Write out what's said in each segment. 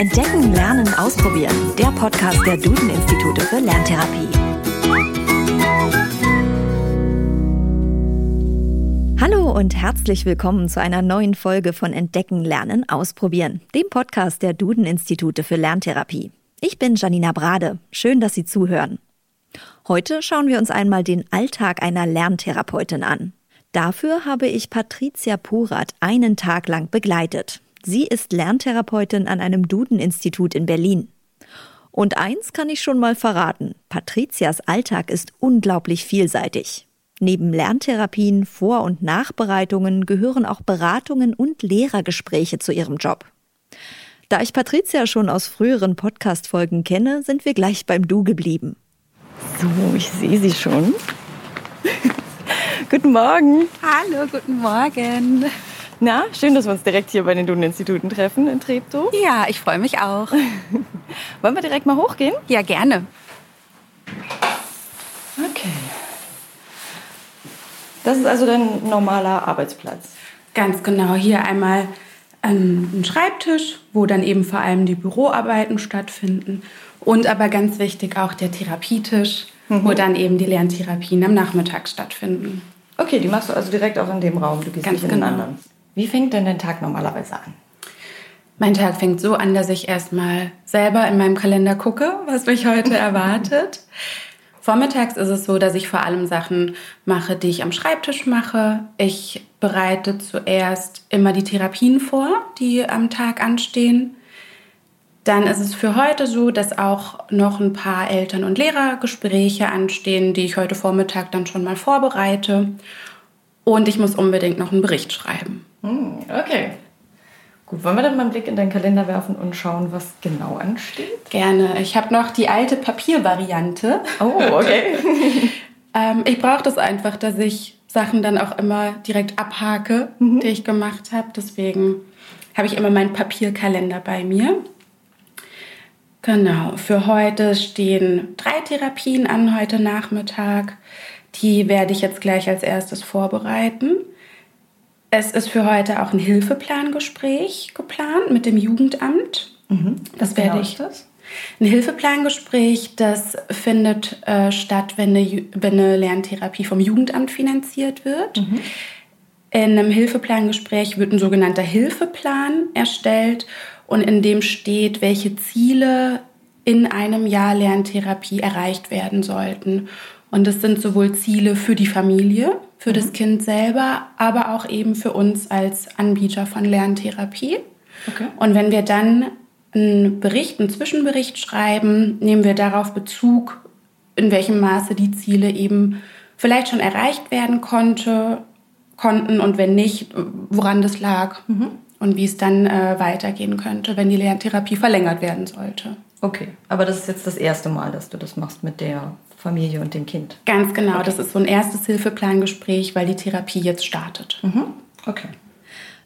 Entdecken, Lernen, Ausprobieren. Der Podcast der Duden-Institute für Lerntherapie. Hallo und herzlich willkommen zu einer neuen Folge von Entdecken, Lernen, Ausprobieren, dem Podcast der Duden-Institute für Lerntherapie. Ich bin Janina Brade. Schön, dass Sie zuhören. Heute schauen wir uns einmal den Alltag einer Lerntherapeutin an. Dafür habe ich Patricia Purat einen Tag lang begleitet. Sie ist Lerntherapeutin an einem Duden-Institut in Berlin. Und eins kann ich schon mal verraten. Patricias Alltag ist unglaublich vielseitig. Neben Lerntherapien, Vor- und Nachbereitungen gehören auch Beratungen und Lehrergespräche zu ihrem Job. Da ich Patricia schon aus früheren Podcast-Folgen kenne, sind wir gleich beim Du geblieben. So, ich sehe sie schon. Guten Morgen. Hallo, guten Morgen. Na, schön, dass wir uns direkt hier bei den Duden-Instituten treffen in Treptow. Ja, ich freue mich auch. Wollen wir direkt mal hochgehen? Ja, gerne. Okay. Das ist also dein normaler Arbeitsplatz. Ganz genau. Hier einmal ähm, ein Schreibtisch, wo dann eben vor allem die Büroarbeiten stattfinden. Und aber ganz wichtig auch der Therapietisch, mhm. wo dann eben die Lerntherapien am Nachmittag stattfinden. Okay, die machst du also direkt auch in dem Raum. Du gehst ganz nicht in den anderen. Wie fängt denn dein Tag normalerweise an? Mein Tag fängt so an, dass ich erstmal selber in meinem Kalender gucke, was mich heute erwartet. Vormittags ist es so, dass ich vor allem Sachen mache, die ich am Schreibtisch mache. Ich bereite zuerst immer die Therapien vor, die am Tag anstehen. Dann ist es für heute so, dass auch noch ein paar Eltern- und Lehrergespräche anstehen, die ich heute Vormittag dann schon mal vorbereite. Und ich muss unbedingt noch einen Bericht schreiben. Hm, okay. Gut, wollen wir dann mal einen Blick in deinen Kalender werfen und schauen, was genau ansteht? Gerne. Ich habe noch die alte Papiervariante. Oh, okay. ähm, ich brauche das einfach, dass ich Sachen dann auch immer direkt abhake, mhm. die ich gemacht habe. Deswegen habe ich immer meinen Papierkalender bei mir. Genau, für heute stehen drei Therapien an heute Nachmittag. Die werde ich jetzt gleich als erstes vorbereiten. Es ist für heute auch ein Hilfeplangespräch geplant mit dem Jugendamt. Mhm. Das werde genau ich. Das? Ein Hilfeplangespräch, das findet äh, statt, wenn eine, wenn eine, Lerntherapie vom Jugendamt finanziert wird. Mhm. In einem Hilfeplangespräch wird ein sogenannter Hilfeplan erstellt und in dem steht, welche Ziele in einem Jahr Lerntherapie erreicht werden sollten. Und das sind sowohl Ziele für die Familie, für mhm. das Kind selber, aber auch eben für uns als Anbieter von Lerntherapie. Okay. Und wenn wir dann einen Bericht, einen Zwischenbericht schreiben, nehmen wir darauf Bezug, in welchem Maße die Ziele eben vielleicht schon erreicht werden konnte, konnten und wenn nicht, woran das lag. Mhm und wie es dann äh, weitergehen könnte, wenn die Lerntherapie verlängert werden sollte. Okay, aber das ist jetzt das erste Mal, dass du das machst mit der Familie und dem Kind. Ganz genau, okay. das ist so ein erstes Hilfeplangespräch, weil die Therapie jetzt startet. Mhm. Okay.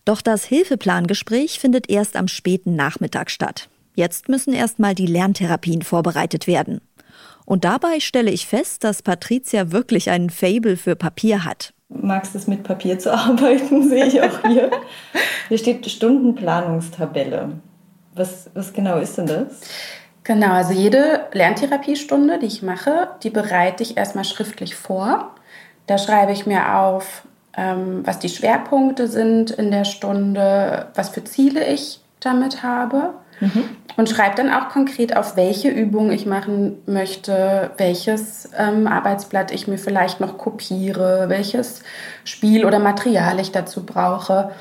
Doch das Hilfeplangespräch findet erst am späten Nachmittag statt. Jetzt müssen erstmal die Lerntherapien vorbereitet werden. Und dabei stelle ich fest, dass Patricia wirklich einen Fable für Papier hat magst es mit Papier zu arbeiten, sehe ich auch hier. Hier steht Stundenplanungstabelle. Was, was genau ist denn das? Genau, also jede Lerntherapiestunde, die ich mache, die bereite ich erstmal schriftlich vor. Da schreibe ich mir auf, ähm, was die Schwerpunkte sind in der Stunde, was für Ziele ich damit habe. Mhm. Und schreibe dann auch konkret auf, welche Übung ich machen möchte, welches ähm, Arbeitsblatt ich mir vielleicht noch kopiere, welches Spiel oder Material ich dazu brauche.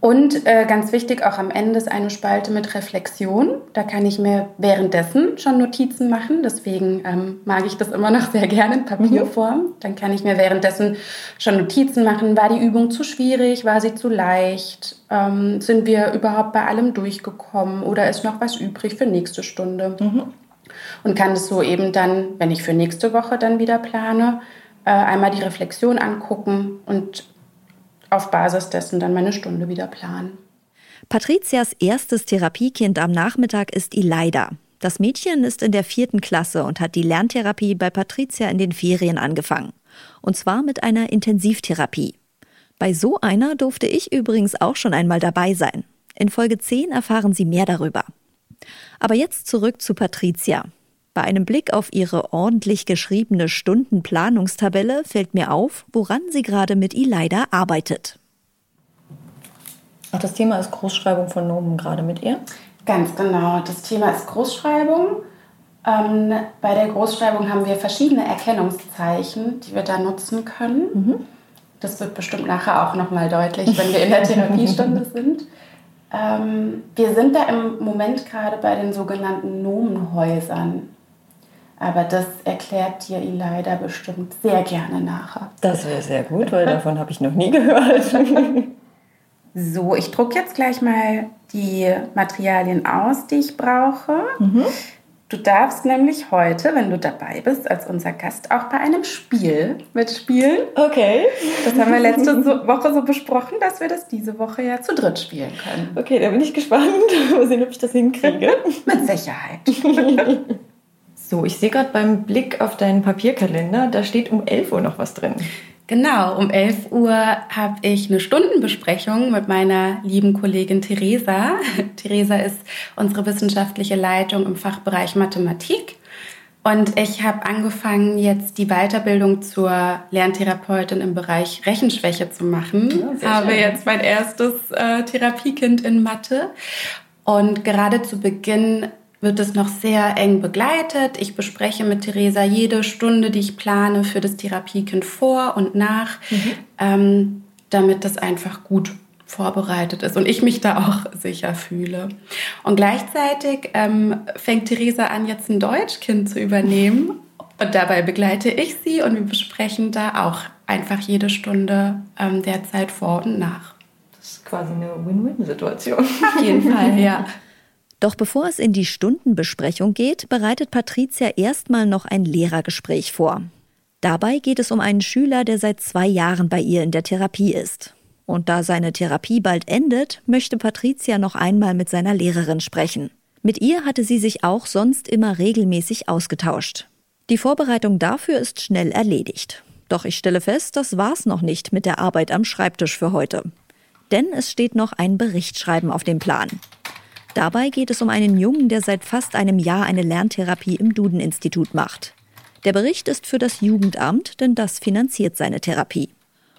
Und äh, ganz wichtig, auch am Ende ist eine Spalte mit Reflexion. Da kann ich mir währenddessen schon Notizen machen. Deswegen ähm, mag ich das immer noch sehr gerne in Papierform. Dann kann ich mir währenddessen schon Notizen machen. War die Übung zu schwierig? War sie zu leicht? Ähm, sind wir überhaupt bei allem durchgekommen? Oder ist noch was übrig für nächste Stunde? Mhm. Und kann es so eben dann, wenn ich für nächste Woche dann wieder plane, äh, einmal die Reflexion angucken und auf Basis dessen dann meine Stunde wieder planen. Patrizias erstes Therapiekind am Nachmittag ist Ileida. Das Mädchen ist in der vierten Klasse und hat die Lerntherapie bei Patricia in den Ferien angefangen. Und zwar mit einer Intensivtherapie. Bei so einer durfte ich übrigens auch schon einmal dabei sein. In Folge 10 erfahren Sie mehr darüber. Aber jetzt zurück zu Patricia. Bei einem Blick auf ihre ordentlich geschriebene Stundenplanungstabelle fällt mir auf, woran sie gerade mit Ileida arbeitet. Ach, das Thema ist Großschreibung von Nomen gerade mit ihr? Ganz genau. Das Thema ist Großschreibung. Ähm, bei der Großschreibung haben wir verschiedene Erkennungszeichen, die wir da nutzen können. Mhm. Das wird bestimmt nachher auch nochmal deutlich, wenn wir in der Therapiestunde sind. Ähm, wir sind da im Moment gerade bei den sogenannten Nomenhäusern. Aber das erklärt dir leider bestimmt sehr gerne nachher. Das wäre sehr gut, weil davon habe ich noch nie gehört. so, ich drucke jetzt gleich mal die Materialien aus, die ich brauche. Mhm. Du darfst nämlich heute, wenn du dabei bist, als unser Gast auch bei einem Spiel mitspielen. Okay. Das haben wir letzte Woche so besprochen, dass wir das diese Woche ja zu dritt spielen können. Okay, da bin ich gespannt. Mal sehen, ob ich das hinkriege. Mit Sicherheit. so, ich sehe gerade beim Blick auf deinen Papierkalender, da steht um 11 Uhr noch was drin. Genau, um 11 Uhr habe ich eine Stundenbesprechung mit meiner lieben Kollegin Theresa. Theresa ist unsere wissenschaftliche Leitung im Fachbereich Mathematik. Und ich habe angefangen, jetzt die Weiterbildung zur Lerntherapeutin im Bereich Rechenschwäche zu machen. Ja, habe schön. jetzt mein erstes äh, Therapiekind in Mathe. Und gerade zu Beginn wird es noch sehr eng begleitet. Ich bespreche mit Theresa jede Stunde, die ich plane für das Therapiekind vor und nach, mhm. ähm, damit das einfach gut vorbereitet ist und ich mich da auch sicher fühle. Und gleichzeitig ähm, fängt Theresa an, jetzt ein Deutschkind zu übernehmen. Und dabei begleite ich sie und wir besprechen da auch einfach jede Stunde ähm, der Zeit vor und nach. Das ist quasi eine Win-Win-Situation. Auf jeden Fall, ja. Doch bevor es in die Stundenbesprechung geht, bereitet Patricia erstmal noch ein Lehrergespräch vor. Dabei geht es um einen Schüler, der seit zwei Jahren bei ihr in der Therapie ist. Und da seine Therapie bald endet, möchte Patricia noch einmal mit seiner Lehrerin sprechen. Mit ihr hatte sie sich auch sonst immer regelmäßig ausgetauscht. Die Vorbereitung dafür ist schnell erledigt. Doch ich stelle fest, das war's noch nicht mit der Arbeit am Schreibtisch für heute. Denn es steht noch ein Berichtschreiben auf dem Plan. Dabei geht es um einen Jungen, der seit fast einem Jahr eine Lerntherapie im Duden-Institut macht. Der Bericht ist für das Jugendamt, denn das finanziert seine Therapie.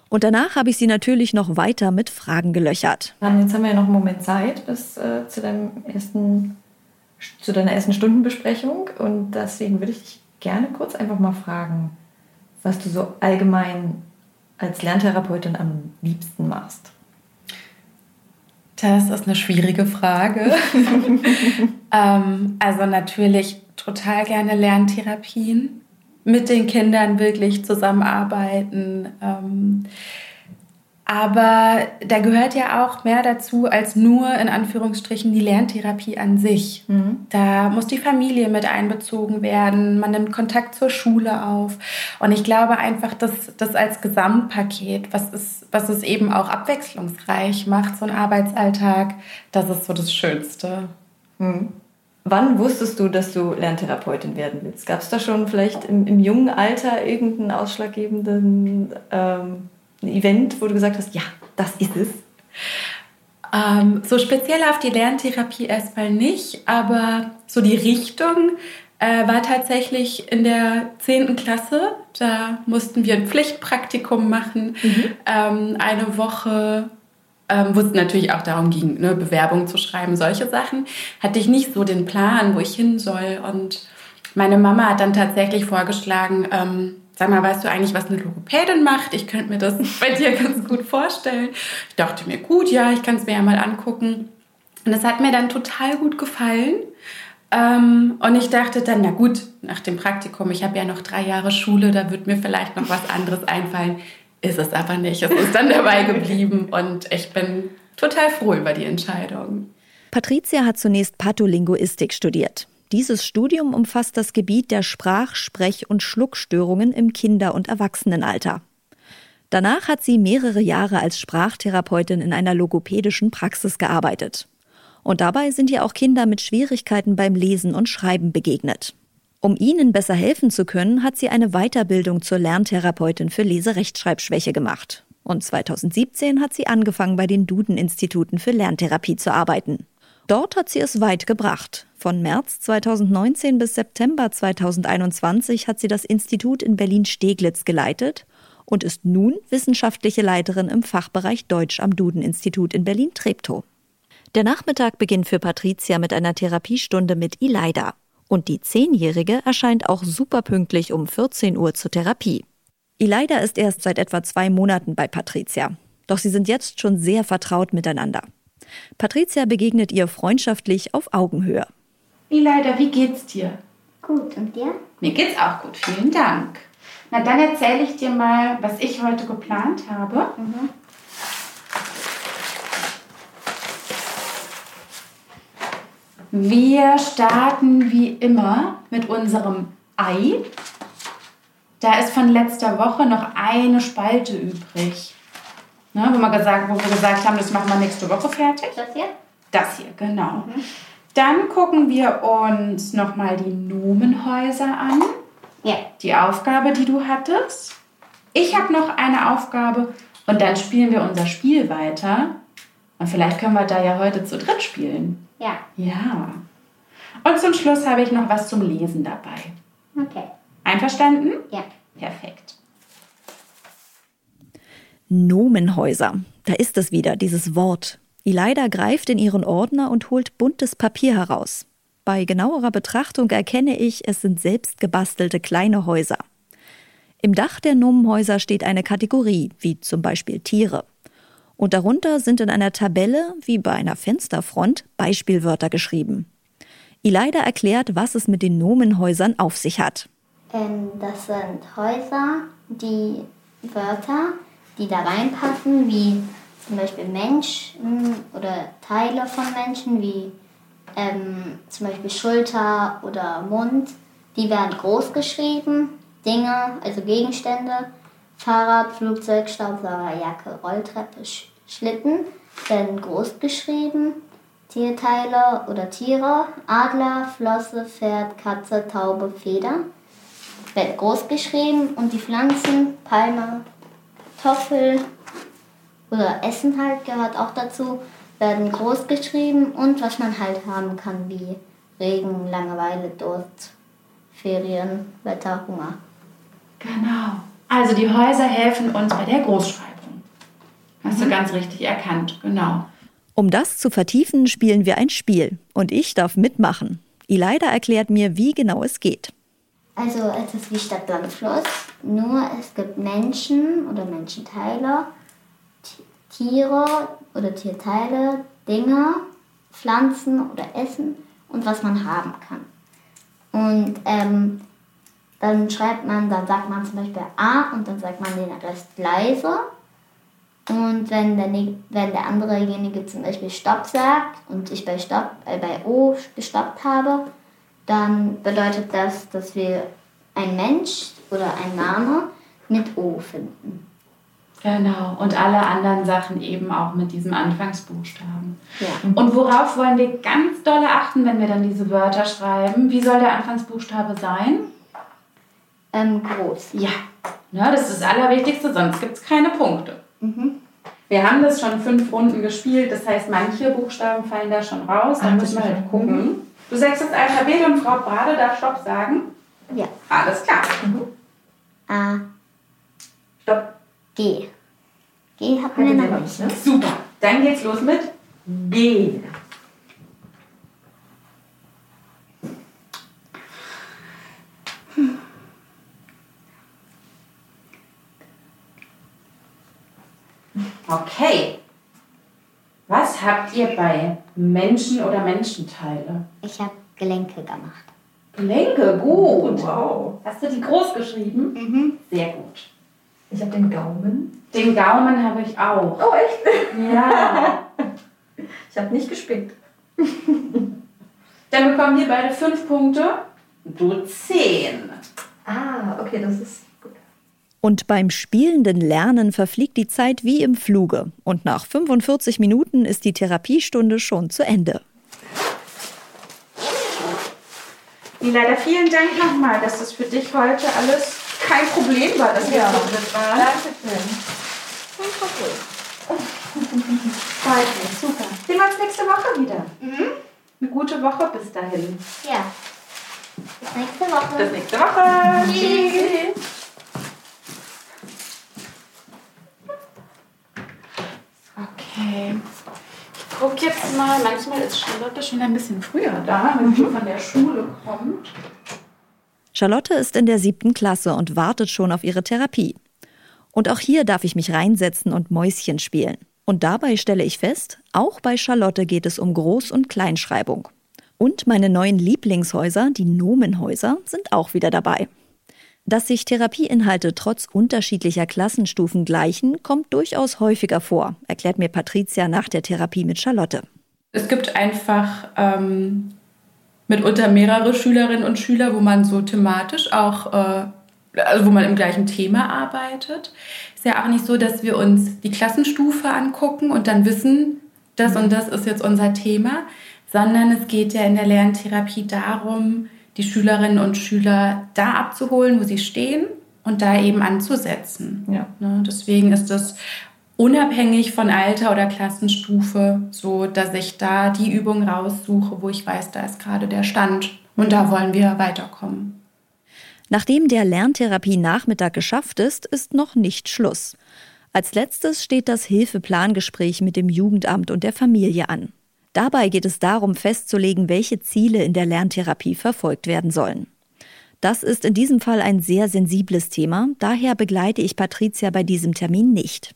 Und danach habe ich sie natürlich noch weiter mit Fragen gelöchert. Jetzt haben wir ja noch einen Moment Zeit bis äh, zu, ersten, zu deiner ersten Stundenbesprechung. Und deswegen würde ich dich gerne kurz einfach mal fragen, was du so allgemein als Lerntherapeutin am liebsten machst. Das ist eine schwierige Frage. ähm, also natürlich total gerne Lerntherapien, mit den Kindern wirklich zusammenarbeiten. Ähm, aber da gehört ja auch mehr dazu als nur in Anführungsstrichen die Lerntherapie an sich. Mhm. Da muss die Familie mit einbezogen werden, man nimmt Kontakt zur Schule auf. Und ich glaube einfach, dass das als Gesamtpaket, was es, was es eben auch abwechslungsreich macht, so ein Arbeitsalltag, das ist so das Schönste. Mhm. Wann wusstest du, dass du Lerntherapeutin werden willst? Gab es da schon vielleicht im, im, jungen Alter irgendeinen ausschlaggebenden ähm ein Event, wo du gesagt hast, ja, das ist es? Ähm, so speziell auf die Lerntherapie erstmal nicht, aber so die Richtung äh, war tatsächlich in der 10. Klasse. Da mussten wir ein Pflichtpraktikum machen, mhm. ähm, eine Woche ähm, wo es natürlich auch darum ging, ne, Bewerbungen zu schreiben, solche Sachen, hatte ich nicht so den Plan, wo ich hin soll. Und meine Mama hat dann tatsächlich vorgeschlagen, ähm, sag mal, weißt du eigentlich, was eine Logopädin macht? Ich könnte mir das bei dir ganz gut vorstellen. Ich dachte mir, gut, ja, ich kann es mir ja mal angucken. Und das hat mir dann total gut gefallen. Ähm, und ich dachte dann, na gut, nach dem Praktikum, ich habe ja noch drei Jahre Schule, da wird mir vielleicht noch was anderes einfallen. Ist es aber nicht. Es ist dann dabei geblieben und ich bin total froh über die Entscheidung. Patricia hat zunächst Patholinguistik studiert. Dieses Studium umfasst das Gebiet der Sprach-, Sprech- und Schluckstörungen im Kinder- und Erwachsenenalter. Danach hat sie mehrere Jahre als Sprachtherapeutin in einer logopädischen Praxis gearbeitet. Und dabei sind ihr auch Kinder mit Schwierigkeiten beim Lesen und Schreiben begegnet. Um ihnen besser helfen zu können, hat sie eine Weiterbildung zur Lerntherapeutin für Leserechtschreibschwäche gemacht. Und 2017 hat sie angefangen, bei den Duden-Instituten für Lerntherapie zu arbeiten. Dort hat sie es weit gebracht. Von März 2019 bis September 2021 hat sie das Institut in Berlin-Steglitz geleitet und ist nun wissenschaftliche Leiterin im Fachbereich Deutsch am Duden-Institut in Berlin-Treptow. Der Nachmittag beginnt für Patricia mit einer Therapiestunde mit Ileida. Und die Zehnjährige erscheint auch superpünktlich um 14 Uhr zur Therapie. Ileida ist erst seit etwa zwei Monaten bei Patricia. Doch sie sind jetzt schon sehr vertraut miteinander. Patricia begegnet ihr freundschaftlich auf Augenhöhe. Ileida, wie geht's dir? Gut, und dir? Mir geht's auch gut, vielen Dank. Na, dann erzähle ich dir mal, was ich heute geplant habe. Mhm. Wir starten wie immer mit unserem Ei. Da ist von letzter Woche noch eine Spalte übrig. Ne, wo, wir gesagt, wo wir gesagt haben, das machen wir nächste Woche fertig. Das hier? Das hier, genau. Mhm. Dann gucken wir uns nochmal die Nomenhäuser an. Ja. Die Aufgabe, die du hattest. Ich habe noch eine Aufgabe und dann spielen wir unser Spiel weiter. Und vielleicht können wir da ja heute zu dritt spielen. Ja. Ja. Und zum Schluss habe ich noch was zum Lesen dabei. Okay. Einverstanden? Ja. Perfekt. Nomenhäuser. Da ist es wieder, dieses Wort. Ileida greift in ihren Ordner und holt buntes Papier heraus. Bei genauerer Betrachtung erkenne ich, es sind selbst gebastelte kleine Häuser. Im Dach der Nomenhäuser steht eine Kategorie, wie zum Beispiel Tiere. Und darunter sind in einer Tabelle, wie bei einer Fensterfront, Beispielwörter geschrieben. Ileida erklärt, was es mit den Nomenhäusern auf sich hat. Ähm, das sind Häuser, die Wörter, die da reinpassen, wie zum Beispiel Menschen oder Teile von Menschen, wie ähm, zum Beispiel Schulter oder Mund, die werden groß geschrieben. Dinge, also Gegenstände, Fahrrad, Flugzeug, Staubsauger, Jacke, Rolltreppe, Schlitten werden groß geschrieben. Tierteile oder Tiere, Adler, Flosse, Pferd, Katze, Taube, Feder wird groß geschrieben und die Pflanzen, Palme, Kartoffel oder Essen halt gehört auch dazu, werden groß geschrieben und was man halt haben kann, wie Regen, Langeweile, Durst, Ferien, Wetter, Hunger. Genau. Also die Häuser helfen uns bei der Großschreibung. Hast mhm. du ganz richtig erkannt, genau. Um das zu vertiefen, spielen wir ein Spiel und ich darf mitmachen. Ileida erklärt mir, wie genau es geht. Also es ist wie Stadt, Land, Fluss, nur es gibt Menschen oder Menschenteile, Tiere oder Tierteile, Dinge, Pflanzen oder Essen und was man haben kann. Und ähm, dann schreibt man, dann sagt man zum Beispiel A und dann sagt man den Rest leise. Und wenn der, wenn der anderejenige zum Beispiel Stopp sagt und ich bei, Stopp, äh, bei O gestoppt habe, dann bedeutet das, dass wir ein Mensch oder ein Name mit O finden. Genau, und alle anderen Sachen eben auch mit diesem Anfangsbuchstaben. Ja. Und worauf wollen wir ganz doll achten, wenn wir dann diese Wörter schreiben? Wie soll der Anfangsbuchstabe sein? Ähm, groß. Ja, ja das ist das Allerwichtigste, sonst gibt es keine Punkte. Mhm. Wir haben das schon fünf Runden gespielt, das heißt, manche Buchstaben fallen da schon raus. Da müssen wir halt gucken. Du sagst das Alphabet und Frau Brade darf Stopp sagen? Ja. Alles klar. Mhm. A. Stopp. G. G hatten wir noch nicht. Ne? Super. Dann geht's los mit G. Okay. Was habt ihr bei Menschen oder Menschenteile? Ich habe Gelenke gemacht. Gelenke, gut. Wow. Hast du die groß geschrieben? Mhm. Sehr gut. Ich habe den Gaumen. Den Gaumen habe ich auch. Oh, echt? Ja. ich habe nicht gespickt. Dann bekommen wir beide fünf Punkte. Du zehn. Ah, okay, das ist gut. Und beim spielenden Lernen verfliegt die Zeit wie im Fluge. Und nach 45 Minuten ist die Therapiestunde schon zu Ende. Leider vielen Dank nochmal, dass das für dich heute alles kein Problem war, dass wir ja. so drin waren. Dankeschön. Kein Problem. Freut mich, super. Sehen wir uns nächste Woche wieder. Mhm. gute Woche bis dahin. Ja. Bis nächste Woche. Bis nächste Woche. Tschüss. Okay. Ich gucke jetzt mal, manchmal ist Charlotte schon ein bisschen früher da, wenn sie von der Schule kommt. Charlotte ist in der siebten Klasse und wartet schon auf ihre Therapie. Und auch hier darf ich mich reinsetzen und Mäuschen spielen. Und dabei stelle ich fest, auch bei Charlotte geht es um Groß- und Kleinschreibung. Und meine neuen Lieblingshäuser, die Nomenhäuser, sind auch wieder dabei. Dass sich Therapieinhalte trotz unterschiedlicher Klassenstufen gleichen, kommt durchaus häufiger vor, erklärt mir Patricia nach der Therapie mit Charlotte. Es gibt einfach ähm, mitunter mehrere Schülerinnen und Schüler, wo man so thematisch auch, äh, also wo man im gleichen Thema arbeitet. Ist ja auch nicht so, dass wir uns die Klassenstufe angucken und dann wissen, das und das ist jetzt unser Thema, sondern es geht ja in der Lerntherapie darum, die Schülerinnen und Schüler da abzuholen, wo sie stehen und da eben anzusetzen. Ja. Ne, deswegen ist es unabhängig von Alter oder Klassenstufe so, dass ich da die Übung raussuche, wo ich weiß, da ist gerade der Stand und da wollen wir weiterkommen. Nachdem der Lerntherapie-Nachmittag geschafft ist, ist noch nicht Schluss. Als letztes steht das Hilfeplangespräch mit dem Jugendamt und der Familie an. Dabei geht es darum, festzulegen, welche Ziele in der Lerntherapie verfolgt werden sollen. Das ist in diesem Fall ein sehr sensibles Thema, daher begleite ich Patricia bei diesem Termin nicht.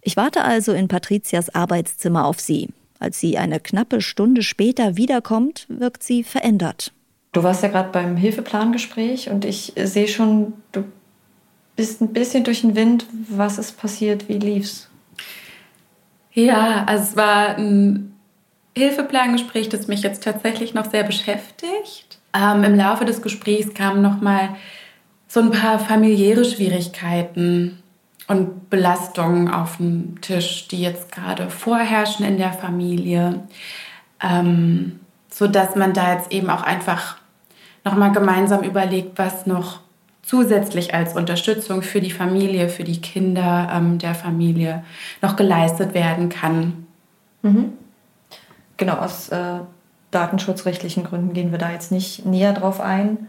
Ich warte also in Patricias Arbeitszimmer auf sie. Als sie eine knappe Stunde später wiederkommt, wirkt sie verändert. Du warst ja gerade beim Hilfeplangespräch und ich sehe schon, du bist ein bisschen durch den Wind. Was ist passiert? Wie lief's? Ja, also es war ein Hilfeplangespräch, das mich jetzt tatsächlich noch sehr beschäftigt. Ähm, Im Laufe des Gesprächs kamen noch mal so ein paar familiäre Schwierigkeiten und Belastungen auf den Tisch, die jetzt gerade vorherrschen in der Familie, ähm, so dass man da jetzt eben auch einfach noch mal gemeinsam überlegt, was noch zusätzlich als Unterstützung für die Familie, für die Kinder ähm, der Familie noch geleistet werden kann. Mhm. Genau, aus äh, datenschutzrechtlichen Gründen gehen wir da jetzt nicht näher drauf ein.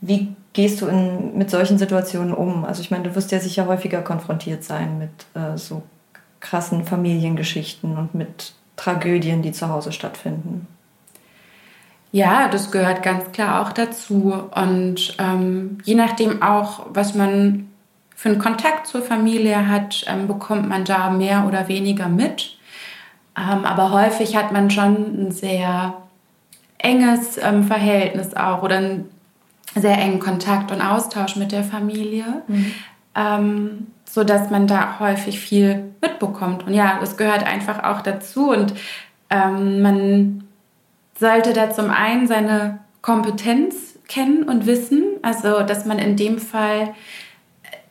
Wie gehst du in, mit solchen Situationen um? Also ich meine, du wirst ja sicher häufiger konfrontiert sein mit äh, so krassen Familiengeschichten und mit Tragödien, die zu Hause stattfinden. Ja, das gehört ganz klar auch dazu. Und ähm, je nachdem auch, was man für einen Kontakt zur Familie hat, ähm, bekommt man da mehr oder weniger mit. Ähm, aber häufig hat man schon ein sehr enges ähm, Verhältnis auch oder einen sehr engen Kontakt und Austausch mit der Familie, mhm. ähm, so dass man da häufig viel mitbekommt. Und ja, das gehört einfach auch dazu. Und ähm, man sollte da zum einen seine Kompetenz kennen und wissen, also dass man in dem Fall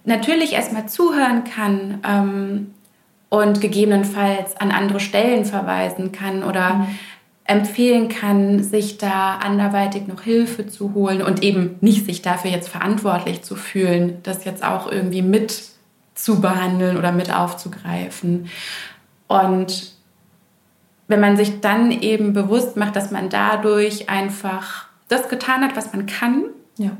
natürlich erstmal zuhören kann, ähm, und gegebenenfalls an andere Stellen verweisen kann oder mhm. empfehlen kann, sich da anderweitig noch Hilfe zu holen und eben nicht sich dafür jetzt verantwortlich zu fühlen, das jetzt auch irgendwie mit zu behandeln oder mit aufzugreifen. Und wenn man sich dann eben bewusst macht, dass man dadurch einfach das getan hat, was man kann, ja.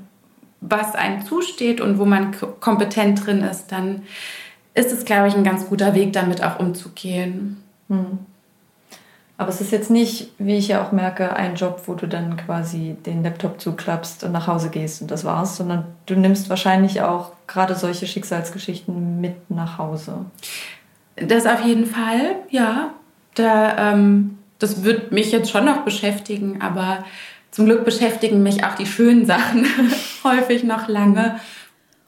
was einem zusteht und wo man kompetent drin ist, dann ist es, glaube ich, ein ganz guter Weg, damit auch umzugehen. Hm. Aber es ist jetzt nicht, wie ich ja auch merke, ein Job, wo du dann quasi den Laptop zuklappst und nach Hause gehst und das war's, sondern du nimmst wahrscheinlich auch gerade solche Schicksalsgeschichten mit nach Hause. Das auf jeden Fall, ja. Da, ähm, das wird mich jetzt schon noch beschäftigen, aber zum Glück beschäftigen mich auch die schönen Sachen häufig noch lange.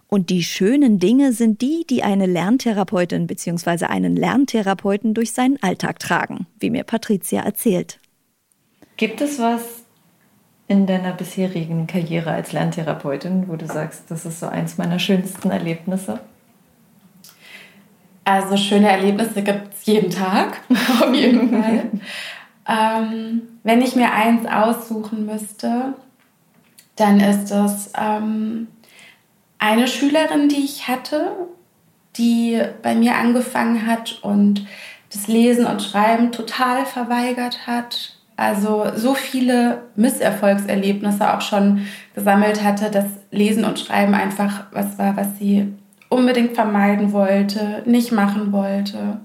Und die schönen Dinge sind die, die eine Lerntherapeutin bzw. einen Lerntherapeuten durch seinen Alltag tragen, wie mir Patricia erzählt. Gibt es was in deiner bisherigen Karriere als Lerntherapeutin, wo du sagst, das ist so eins meiner schönsten Erlebnisse? Also schöne Erlebnisse gibt es jeden Tag, auf jeden Fall. ähm, wenn ich mir eins aussuchen müsste, dann ist es ähm, eine Schülerin, die ich hatte, die bei mir angefangen hat und das Lesen und Schreiben total verweigert hat, also so viele Misserfolgserlebnisse auch schon gesammelt hatte, dass Lesen und Schreiben einfach was war, was sie unbedingt vermeiden wollte, nicht machen wollte.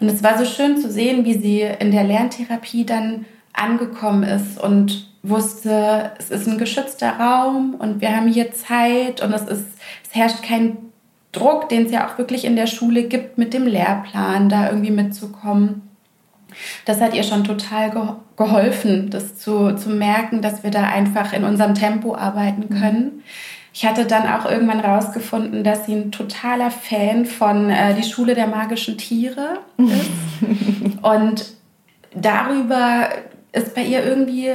Und es war so schön zu sehen, wie sie in der Lerntherapie dann angekommen ist und wusste, es ist ein geschützter Raum und wir haben hier Zeit und es, ist, es herrscht kein Druck, den es ja auch wirklich in der Schule gibt, mit dem Lehrplan da irgendwie mitzukommen. Das hat ihr schon total geholfen, das zu, zu merken, dass wir da einfach in unserem Tempo arbeiten mhm. Ich hatte dann auch irgendwann rausgefunden, dass sie ein totaler Fan von äh, Die Schule der magischen Tiere ist. Und darüber ist bei ihr irgendwie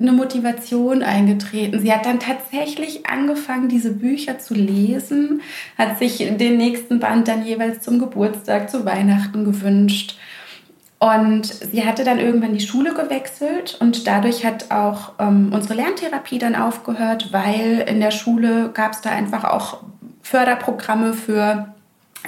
eine Motivation eingetreten. Sie hat dann tatsächlich angefangen, diese Bücher zu lesen, hat sich den nächsten Band dann jeweils zum Geburtstag, zu Weihnachten gewünscht. Und sie hatte dann irgendwann die Schule gewechselt und dadurch hat auch ähm, unsere Lerntherapie dann aufgehört, weil in der Schule gab es da einfach auch Förderprogramme für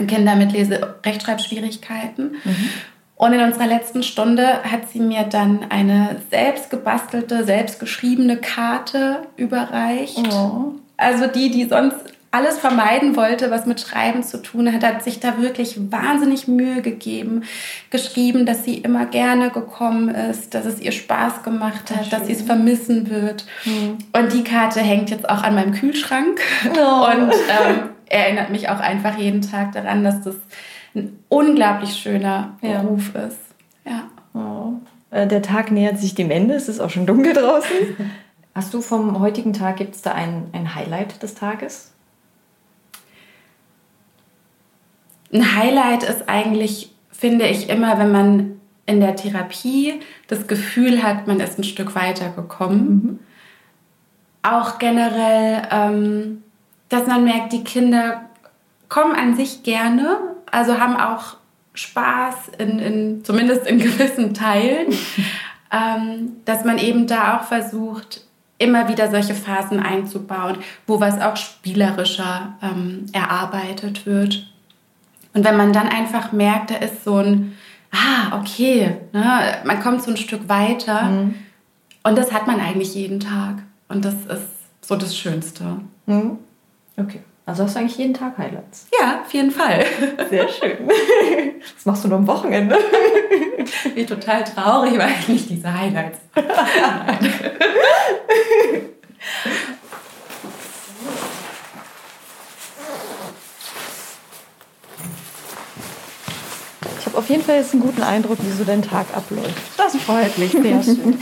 Kinder mit Lese-Rechtschreibschwierigkeiten. Mhm. Und in unserer letzten Stunde hat sie mir dann eine selbst gebastelte, selbst geschriebene Karte überreicht. Oh. Also die, die sonst alles vermeiden wollte, was mit Schreiben zu tun hat, hat sich da wirklich wahnsinnig Mühe gegeben, geschrieben, dass sie immer gerne gekommen ist, dass es ihr Spaß gemacht hat, dass sie es vermissen wird. Mhm. Und die Karte hängt jetzt auch an meinem Kühlschrank oh. und ähm, erinnert mich auch einfach jeden Tag daran, dass das ein unglaublich schöner ja. Beruf ist. Ja. Oh. Äh, der Tag nähert sich dem Ende, es ist auch schon dunkel draußen. Hast du vom heutigen Tag, gibt es da ein, ein Highlight des Tages? Ein Highlight ist eigentlich, finde ich, immer, wenn man in der Therapie das Gefühl hat, man ist ein Stück weitergekommen. Mhm. Auch generell, ähm, dass man merkt, die Kinder kommen an sich gerne, also haben auch Spaß, in, in, zumindest in gewissen Teilen, ähm, dass man eben da auch versucht, immer wieder solche Phasen einzubauen, wo was auch spielerischer ähm, erarbeitet wird. Und wenn man dann einfach merkt, da ist so ein, ah, okay, ne, man kommt so ein Stück weiter. Mhm. Und das hat man eigentlich jeden Tag. Und das ist so das Schönste. Mhm. Okay. Also hast du eigentlich jeden Tag Highlights? Ja, auf jeden Fall. Sehr schön. Was machst du nur am Wochenende? Ich bin total traurig, weil ich nicht diese Highlights. habe auf jeden Fall jetzt einen guten Eindruck, wie so dein Tag abläuft. Das freut mich sehr schön.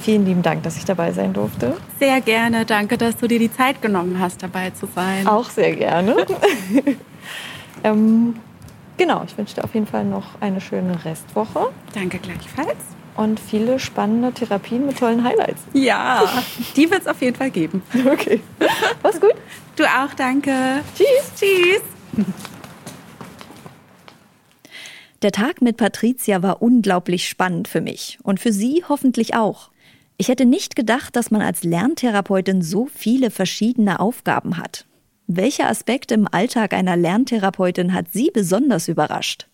Vielen lieben Dank, dass ich dabei sein durfte. Sehr gerne. Danke, dass du dir die Zeit genommen hast, dabei zu sein. Auch sehr gerne. ähm, genau, ich wünsche dir auf jeden Fall noch eine schöne Restwoche. Danke gleichfalls. Und viele spannende Therapien mit tollen Highlights. Ja, die wird es auf jeden Fall geben. Okay. Mach's gut. Du auch, danke. Tschüss. Tschüss. Der Tag mit Patricia war unglaublich spannend für mich und für Sie hoffentlich auch. Ich hätte nicht gedacht, dass man als Lerntherapeutin so viele verschiedene Aufgaben hat. Welcher Aspekt im Alltag einer Lerntherapeutin hat Sie besonders überrascht?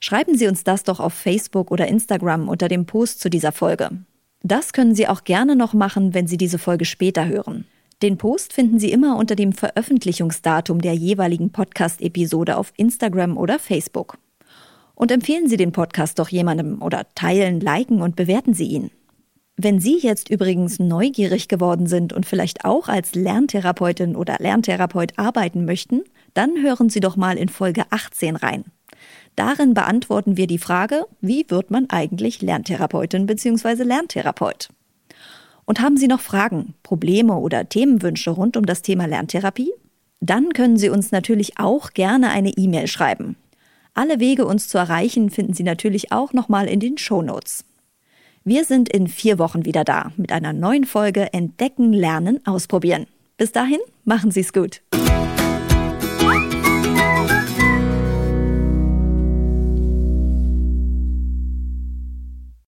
Schreiben Sie uns das doch auf Facebook oder Instagram unter dem Post zu dieser Folge. Das können Sie auch gerne noch machen, wenn Sie diese Folge später hören. Den Post finden Sie immer unter dem Veröffentlichungsdatum der jeweiligen Podcast-Episode auf Instagram oder Facebook. Und empfehlen Sie den Podcast doch jemandem oder teilen, liken und bewerten Sie ihn. Wenn Sie jetzt übrigens neugierig geworden sind und vielleicht auch als Lerntherapeutin oder Lerntherapeut arbeiten möchten, dann hören Sie doch mal in Folge 18 rein. Darin beantworten wir die Frage, wie wird man eigentlich Lerntherapeutin bzw. Lerntherapeut? Und haben Sie noch Fragen, Probleme oder Themenwünsche rund um das Thema Lerntherapie? Dann können Sie uns natürlich auch gerne eine E-Mail schreiben. Alle Wege, uns zu erreichen, finden Sie natürlich auch nochmal in den Show Notes. Wir sind in vier Wochen wieder da mit einer neuen Folge Entdecken, Lernen, Ausprobieren. Bis dahin, machen Sie es gut.